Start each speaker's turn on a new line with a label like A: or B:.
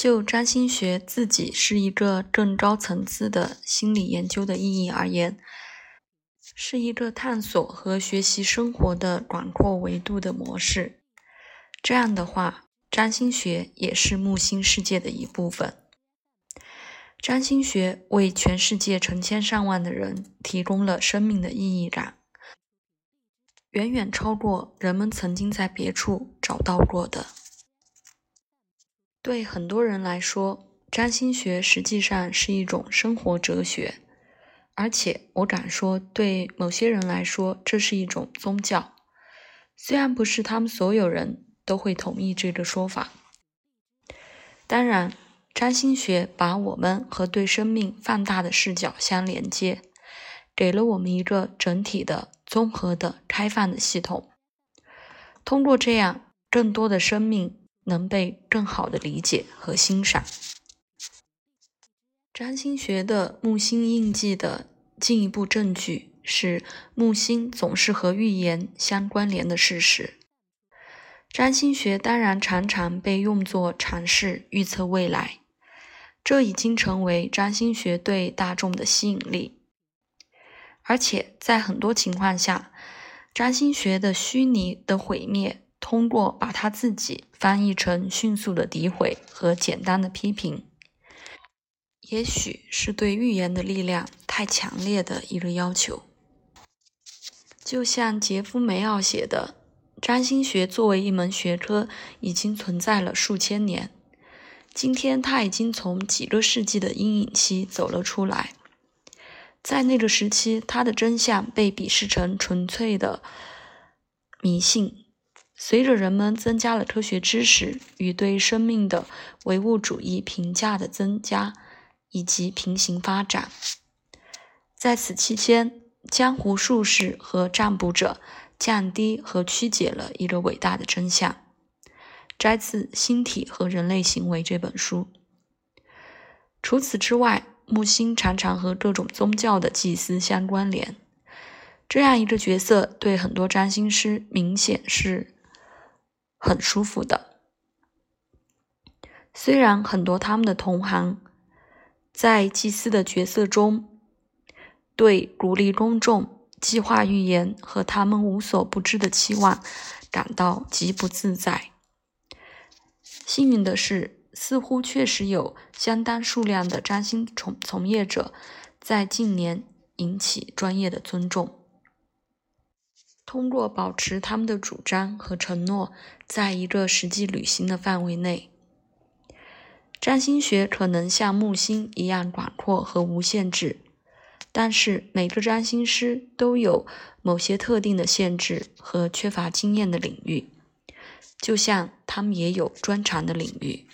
A: 就占星学自己是一个更高层次的心理研究的意义而言，是一个探索和学习生活的广阔维度的模式。这样的话，占星学也是木星世界的一部分。占星学为全世界成千上万的人提供了生命的意义感，远远超过人们曾经在别处找到过的。对很多人来说，占星学实际上是一种生活哲学，而且我敢说，对某些人来说，这是一种宗教。虽然不是他们所有人都会同意这个说法。当然，占星学把我们和对生命放大的视角相连接，给了我们一个整体的、综合的、开放的系统。通过这样，更多的生命。能被更好的理解和欣赏。占星学的木星印记的进一步证据是木星总是和预言相关联的事实。占星学当然常常被用作尝试预测未来，这已经成为占星学对大众的吸引力。而且在很多情况下，占星学的虚拟的毁灭。通过把他自己翻译成迅速的诋毁和简单的批评，也许是对预言的力量太强烈的一个要求。就像杰夫·梅奥写的，占星学作为一门学科已经存在了数千年，今天它已经从几个世纪的阴影期走了出来。在那个时期，它的真相被鄙视成纯粹的迷信。随着人们增加了科学知识与对生命的唯物主义评价的增加，以及平行发展，在此期间，江湖术士和占卜者降低和曲解了一个伟大的真相。摘自《星体和人类行为》这本书。除此之外，木星常常和各种宗教的祭司相关联。这样一个角色对很多占星师明显是。很舒服的，虽然很多他们的同行在祭司的角色中，对鼓励公众、计划预言和他们无所不知的期望感到极不自在。幸运的是，似乎确实有相当数量的占星从从业者在近年引起专业的尊重。通过保持他们的主张和承诺，在一个实际履行的范围内，占星学可能像木星一样广阔和无限制。但是，每个占星师都有某些特定的限制和缺乏经验的领域，就像他们也有专长的领域。